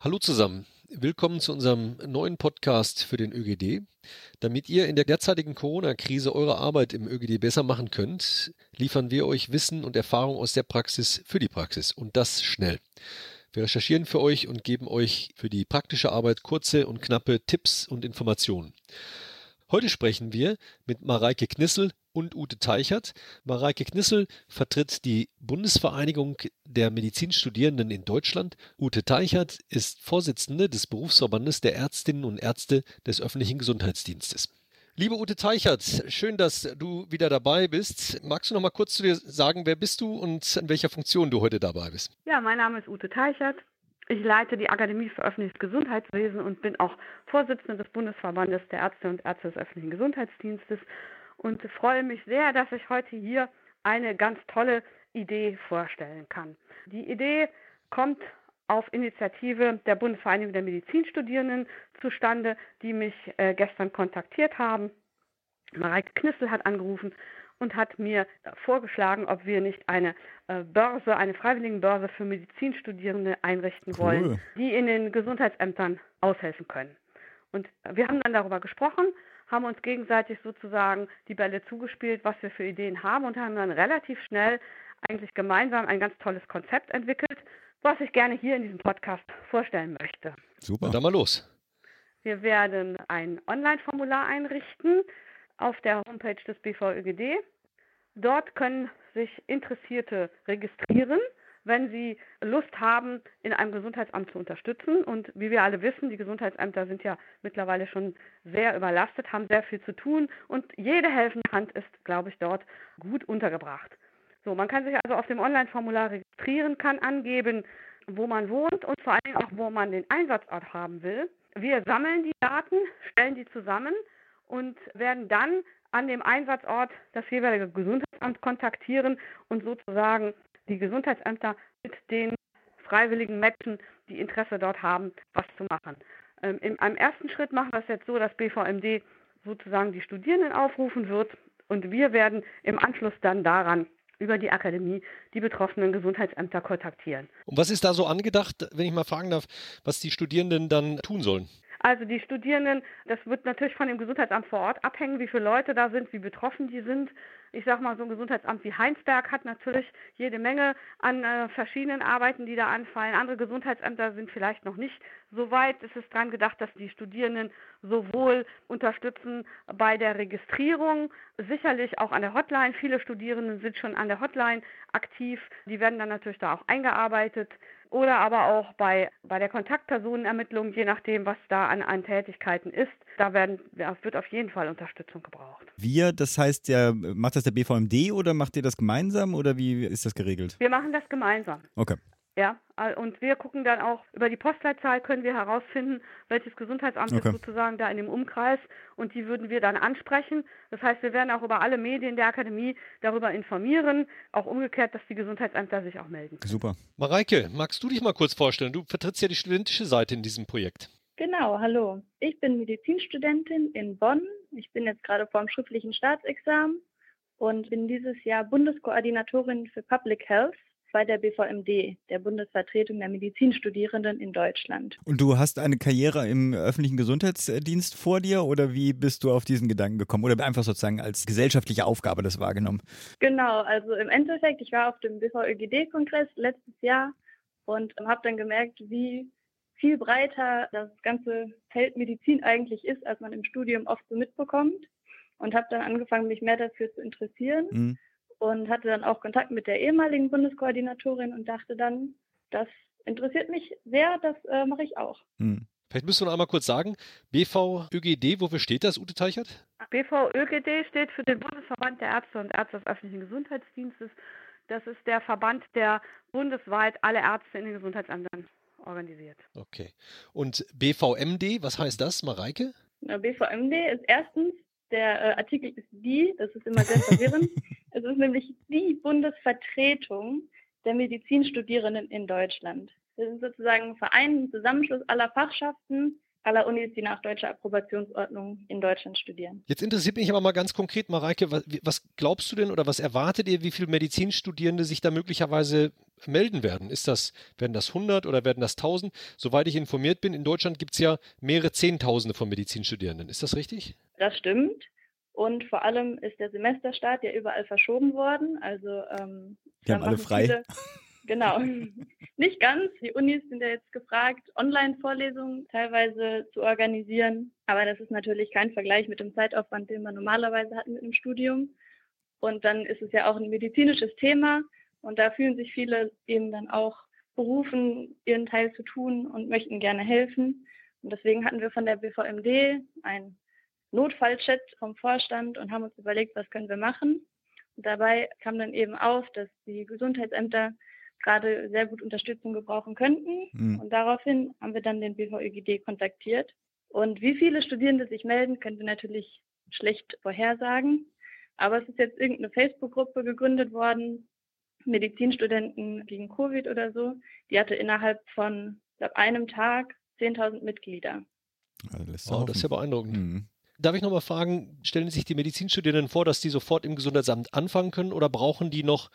Hallo zusammen. Willkommen zu unserem neuen Podcast für den ÖGD. Damit ihr in der derzeitigen Corona-Krise eure Arbeit im ÖGD besser machen könnt, liefern wir euch Wissen und Erfahrung aus der Praxis für die Praxis und das schnell. Wir recherchieren für euch und geben euch für die praktische Arbeit kurze und knappe Tipps und Informationen. Heute sprechen wir mit Mareike Knissel und Ute Teichert. Mareike Knissel vertritt die Bundesvereinigung der Medizinstudierenden in Deutschland. Ute Teichert ist Vorsitzende des Berufsverbandes der Ärztinnen und Ärzte des öffentlichen Gesundheitsdienstes. Liebe Ute Teichert, schön, dass du wieder dabei bist. Magst du noch mal kurz zu dir sagen, wer bist du und in welcher Funktion du heute dabei bist? Ja, mein Name ist Ute Teichert. Ich leite die Akademie für öffentliches Gesundheitswesen und bin auch Vorsitzende des Bundesverbandes der Ärzte und Ärzte des öffentlichen Gesundheitsdienstes und freue mich sehr, dass ich heute hier eine ganz tolle Idee vorstellen kann. Die Idee kommt auf Initiative der Bundesvereinigung der Medizinstudierenden zustande, die mich äh, gestern kontaktiert haben. Mareike Knissel hat angerufen und hat mir vorgeschlagen, ob wir nicht eine äh, Börse, eine Freiwilligenbörse für Medizinstudierende einrichten cool. wollen, die in den Gesundheitsämtern aushelfen können. Und wir haben dann darüber gesprochen, haben uns gegenseitig sozusagen die Bälle zugespielt, was wir für Ideen haben und haben dann relativ schnell eigentlich gemeinsam ein ganz tolles Konzept entwickelt, was ich gerne hier in diesem Podcast vorstellen möchte. Super, dann mal los. Wir werden ein Online-Formular einrichten, auf der Homepage des BVÖGD. Dort können sich Interessierte registrieren, wenn sie Lust haben, in einem Gesundheitsamt zu unterstützen. Und wie wir alle wissen, die Gesundheitsämter sind ja mittlerweile schon sehr überlastet, haben sehr viel zu tun und jede helfende Hand ist, glaube ich, dort gut untergebracht. So, man kann sich also auf dem Online-Formular registrieren, kann angeben, wo man wohnt und vor allen Dingen auch, wo man den Einsatzort haben will. Wir sammeln die Daten, stellen die zusammen und werden dann an dem Einsatzort das jeweilige Gesundheitsamt kontaktieren und sozusagen die Gesundheitsämter mit den Freiwilligen matchen, die Interesse dort haben, was zu machen. Ähm, in einem ersten Schritt machen wir es jetzt so, dass BVMD sozusagen die Studierenden aufrufen wird und wir werden im Anschluss dann daran über die Akademie die betroffenen Gesundheitsämter kontaktieren. Und was ist da so angedacht, wenn ich mal fragen darf, was die Studierenden dann tun sollen? Also die Studierenden, das wird natürlich von dem Gesundheitsamt vor Ort abhängen, wie viele Leute da sind, wie betroffen die sind. Ich sage mal, so ein Gesundheitsamt wie Heinsberg hat natürlich jede Menge an äh, verschiedenen Arbeiten, die da anfallen. Andere Gesundheitsämter sind vielleicht noch nicht so weit. Es ist dran gedacht, dass die Studierenden sowohl unterstützen bei der Registrierung, sicherlich auch an der Hotline. Viele Studierenden sind schon an der Hotline aktiv. Die werden dann natürlich da auch eingearbeitet oder aber auch bei, bei der Kontaktpersonenermittlung, je nachdem, was da an, an Tätigkeiten ist. Da werden, wird auf jeden Fall Unterstützung gebraucht. Wir, das heißt, ja, macht das der BVMD oder macht ihr das gemeinsam oder wie ist das geregelt? Wir machen das gemeinsam. Okay. Ja, und wir gucken dann auch über die Postleitzahl, können wir herausfinden, welches Gesundheitsamt okay. ist sozusagen da in dem Umkreis und die würden wir dann ansprechen. Das heißt, wir werden auch über alle Medien der Akademie darüber informieren, auch umgekehrt, dass die Gesundheitsämter sich auch melden. Super. Mareike, magst du dich mal kurz vorstellen? Du vertrittst ja die studentische Seite in diesem Projekt. Genau, hallo. Ich bin Medizinstudentin in Bonn. Ich bin jetzt gerade vor dem schriftlichen Staatsexamen und bin dieses Jahr Bundeskoordinatorin für Public Health bei der BVMD, der Bundesvertretung der Medizinstudierenden in Deutschland. Und du hast eine Karriere im öffentlichen Gesundheitsdienst vor dir oder wie bist du auf diesen Gedanken gekommen oder einfach sozusagen als gesellschaftliche Aufgabe das wahrgenommen? Genau, also im Endeffekt, ich war auf dem BVÖGD-Kongress letztes Jahr und habe dann gemerkt, wie viel breiter das ganze Feld Medizin eigentlich ist, als man im Studium oft so mitbekommt und habe dann angefangen, mich mehr dafür zu interessieren. Mhm und hatte dann auch Kontakt mit der ehemaligen Bundeskoordinatorin und dachte dann, das interessiert mich sehr, das äh, mache ich auch. Hm. Vielleicht müssen wir noch einmal kurz sagen, BVÖGD, wofür steht das, Ute Teichert? BVÖGD steht für den Bundesverband der Ärzte und Ärzte des öffentlichen Gesundheitsdienstes. Das ist der Verband, der bundesweit alle Ärzte in den Gesundheitsämtern organisiert. Okay. Und BVMD, was heißt das, Mareike? Na, BVMD ist erstens der äh, Artikel ist die, das ist immer sehr verwirrend. es ist nämlich die Bundesvertretung der Medizinstudierenden in Deutschland. Das ist sozusagen ein Verein, ein Zusammenschluss aller Fachschaften, aller Unis, die nach deutscher Approbationsordnung in Deutschland studieren. Jetzt interessiert mich aber mal ganz konkret, Mareike, was, was glaubst du denn oder was erwartet ihr, wie viele Medizinstudierende sich da möglicherweise melden werden? Ist das, werden das 100 oder werden das 1000? Soweit ich informiert bin, in Deutschland gibt es ja mehrere Zehntausende von Medizinstudierenden. Ist das richtig? Das stimmt. Und vor allem ist der Semesterstart ja überall verschoben worden. Also ähm, die haben alle frei. Viele, Genau. Nicht ganz. Die Unis sind ja jetzt gefragt, Online-Vorlesungen teilweise zu organisieren. Aber das ist natürlich kein Vergleich mit dem Zeitaufwand, den man normalerweise hat mit einem Studium. Und dann ist es ja auch ein medizinisches Thema. Und da fühlen sich viele eben dann auch berufen, ihren Teil zu tun und möchten gerne helfen. Und deswegen hatten wir von der BVMD einen Notfallchat vom Vorstand und haben uns überlegt, was können wir machen. Und dabei kam dann eben auf, dass die Gesundheitsämter gerade sehr gut Unterstützung gebrauchen könnten. Mhm. Und daraufhin haben wir dann den BVÖGD kontaktiert. Und wie viele Studierende sich melden, können wir natürlich schlecht vorhersagen. Aber es ist jetzt irgendeine Facebook-Gruppe gegründet worden, Medizinstudenten gegen Covid oder so. Die hatte innerhalb von, glaube einem Tag 10.000 Mitglieder. Also das, wow, das ist ja beeindruckend. Mhm. Darf ich nochmal fragen, stellen sich die Medizinstudierenden vor, dass die sofort im Gesundheitsamt anfangen können oder brauchen die noch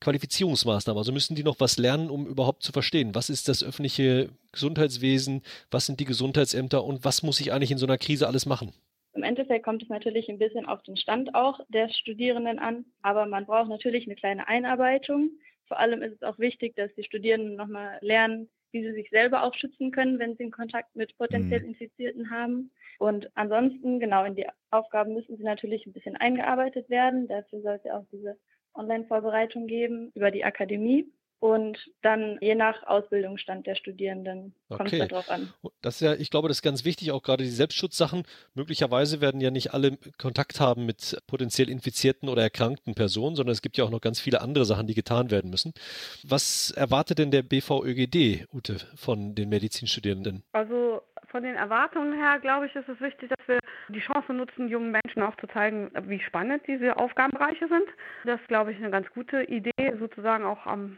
Qualifizierungsmaßnahmen. Also müssen die noch was lernen, um überhaupt zu verstehen, was ist das öffentliche Gesundheitswesen, was sind die Gesundheitsämter und was muss ich eigentlich in so einer Krise alles machen? Im Endeffekt kommt es natürlich ein bisschen auf den Stand auch der Studierenden an, aber man braucht natürlich eine kleine Einarbeitung. Vor allem ist es auch wichtig, dass die Studierenden nochmal lernen, wie sie sich selber auch schützen können, wenn sie einen Kontakt mit potenziell mhm. Infizierten haben. Und ansonsten, genau, in die Aufgaben müssen sie natürlich ein bisschen eingearbeitet werden. Dafür soll es ja auch diese Online-Vorbereitung geben über die Akademie. Und dann je nach Ausbildungsstand der Studierenden kommt es darauf an. Das ist ja, ich glaube, das ist ganz wichtig, auch gerade die Selbstschutzsachen. Möglicherweise werden ja nicht alle Kontakt haben mit potenziell infizierten oder erkrankten Personen, sondern es gibt ja auch noch ganz viele andere Sachen, die getan werden müssen. Was erwartet denn der BVÖGD, Ute, von den Medizinstudierenden? Also von den Erwartungen her, glaube ich, ist es wichtig, dass wir die Chance nutzen, jungen Menschen auch zu zeigen, wie spannend diese Aufgabenbereiche sind. Das ist, glaube ich, eine ganz gute Idee, sozusagen auch am,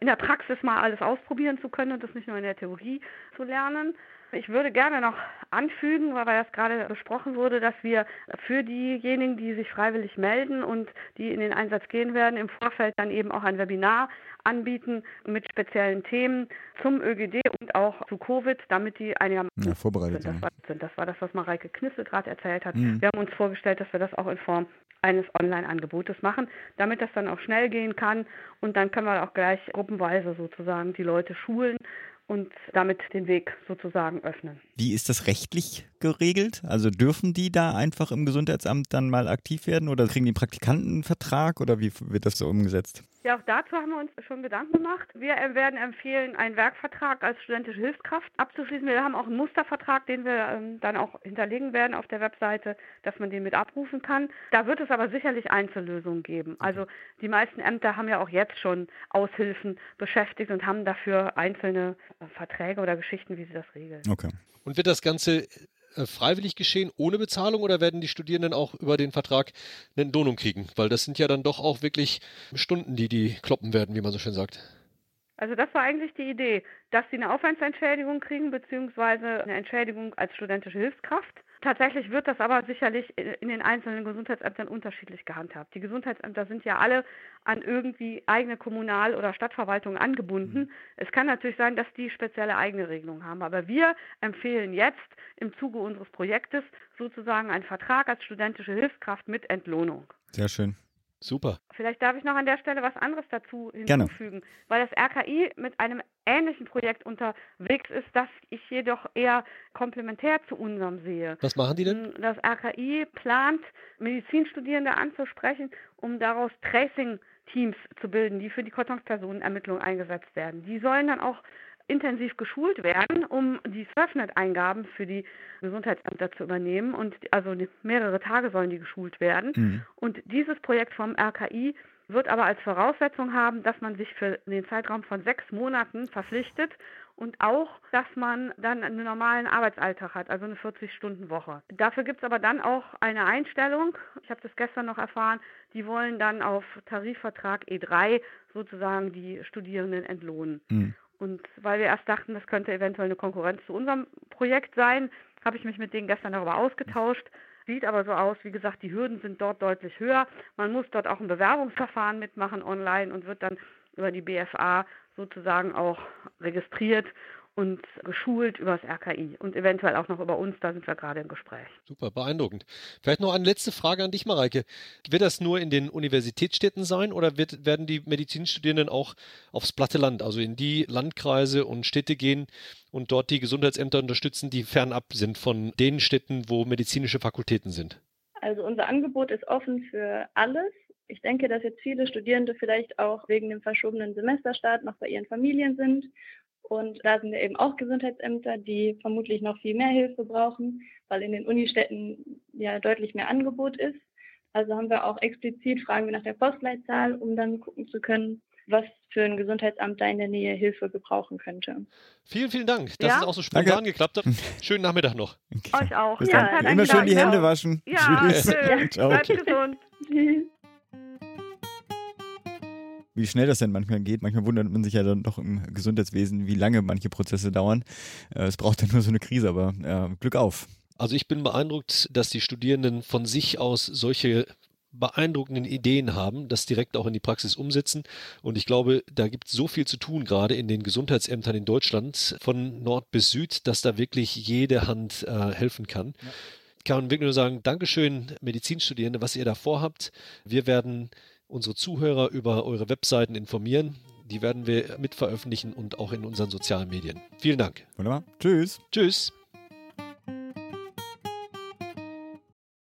in der Praxis mal alles ausprobieren zu können und das nicht nur in der Theorie zu lernen. Ich würde gerne noch anfügen, weil das gerade besprochen wurde, dass wir für diejenigen, die sich freiwillig melden und die in den Einsatz gehen werden, im Vorfeld dann eben auch ein Webinar anbieten mit speziellen Themen zum ÖGD und auch zu Covid, damit die einigermaßen ja, vorbereitet sind. Das, war, sind. das war das, was Mareike Knissel gerade erzählt hat. Mhm. Wir haben uns vorgestellt, dass wir das auch in Form eines Online-Angebotes machen, damit das dann auch schnell gehen kann und dann können wir auch gleich gruppenweise sozusagen die Leute schulen und damit den Weg sozusagen öffnen. Wie ist das rechtlich geregelt? Also dürfen die da einfach im Gesundheitsamt dann mal aktiv werden oder kriegen die einen Vertrag oder wie wird das so umgesetzt? Ja, auch dazu haben wir uns schon Gedanken gemacht. Wir werden empfehlen, einen Werkvertrag als studentische Hilfskraft abzuschließen. Wir haben auch einen Mustervertrag, den wir ähm, dann auch hinterlegen werden auf der Webseite, dass man den mit abrufen kann. Da wird es aber sicherlich Einzellösungen geben. Also die meisten Ämter haben ja auch jetzt schon Aushilfen beschäftigt und haben dafür einzelne äh, Verträge oder Geschichten, wie sie das regeln. Okay. Und wird das Ganze äh, freiwillig geschehen, ohne Bezahlung oder werden die Studierenden auch über den Vertrag eine Entlohnung kriegen? Weil das sind ja dann doch auch wirklich Stunden, die die kloppen werden, wie man so schön sagt. Also das war eigentlich die Idee, dass sie eine Aufwandsentschädigung kriegen, beziehungsweise eine Entschädigung als studentische Hilfskraft. Tatsächlich wird das aber sicherlich in den einzelnen Gesundheitsämtern unterschiedlich gehandhabt. Die Gesundheitsämter sind ja alle an irgendwie eigene Kommunal- oder Stadtverwaltung angebunden. Mhm. Es kann natürlich sein, dass die spezielle eigene Regelungen haben. Aber wir empfehlen jetzt im Zuge unseres Projektes sozusagen einen Vertrag als studentische Hilfskraft mit Entlohnung. Sehr schön. Super. Vielleicht darf ich noch an der Stelle was anderes dazu hinzufügen, Gerne. weil das RKI mit einem ähnlichen Projekt unterwegs ist, das ich jedoch eher komplementär zu unserem sehe. Was machen die denn? Das RKI plant, Medizinstudierende anzusprechen, um daraus Tracing-Teams zu bilden, die für die Kontaktpersonenermittlung eingesetzt werden. Die sollen dann auch intensiv geschult werden, um die Surfnet-Eingaben für die Gesundheitsämter zu übernehmen. Und also mehrere Tage sollen die geschult werden. Mhm. Und dieses Projekt vom RKI wird aber als Voraussetzung haben, dass man sich für den Zeitraum von sechs Monaten verpflichtet und auch, dass man dann einen normalen Arbeitsalltag hat, also eine 40-Stunden-Woche. Dafür gibt es aber dann auch eine Einstellung, ich habe das gestern noch erfahren, die wollen dann auf Tarifvertrag E3 sozusagen die Studierenden entlohnen. Mhm. Und weil wir erst dachten, das könnte eventuell eine Konkurrenz zu unserem Projekt sein, habe ich mich mit denen gestern darüber ausgetauscht. Sieht aber so aus, wie gesagt, die Hürden sind dort deutlich höher. Man muss dort auch ein Bewerbungsverfahren mitmachen online und wird dann über die BFA sozusagen auch registriert und geschult über das RKI und eventuell auch noch über uns, da sind wir gerade im Gespräch. Super, beeindruckend. Vielleicht noch eine letzte Frage an dich, Mareike. Wird das nur in den Universitätsstädten sein oder wird, werden die Medizinstudierenden auch aufs platte Land, also in die Landkreise und Städte gehen und dort die Gesundheitsämter unterstützen, die fernab sind von den Städten, wo medizinische Fakultäten sind? Also unser Angebot ist offen für alles. Ich denke, dass jetzt viele Studierende vielleicht auch wegen dem verschobenen Semesterstart noch bei ihren Familien sind und da sind eben auch Gesundheitsämter, die vermutlich noch viel mehr Hilfe brauchen, weil in den Unistädten ja deutlich mehr Angebot ist. Also haben wir auch explizit Fragen wir nach der Postleitzahl, um dann gucken zu können, was für ein Gesundheitsamt da in der Nähe Hilfe gebrauchen könnte. Vielen, vielen Dank, dass ja? es auch so spontan Danke. geklappt hat. Schönen Nachmittag noch. Okay. Euch auch. Bis ja, Immer schön die Hände waschen. Ja, Tschüss. Tschüss. Bleibt gesund. Wie schnell das denn manchmal geht. Manchmal wundert man sich ja dann doch im Gesundheitswesen, wie lange manche Prozesse dauern. Äh, es braucht dann nur so eine Krise, aber äh, Glück auf. Also ich bin beeindruckt, dass die Studierenden von sich aus solche beeindruckenden Ideen haben, das direkt auch in die Praxis umsetzen. Und ich glaube, da gibt es so viel zu tun, gerade in den Gesundheitsämtern in Deutschland, von Nord bis Süd, dass da wirklich jede Hand äh, helfen kann. Ja. Ich kann wirklich nur sagen, Dankeschön, Medizinstudierende, was ihr da vorhabt. Wir werden unsere Zuhörer über eure Webseiten informieren. Die werden wir mit veröffentlichen und auch in unseren sozialen Medien. Vielen Dank. Wunderbar. Tschüss. Tschüss.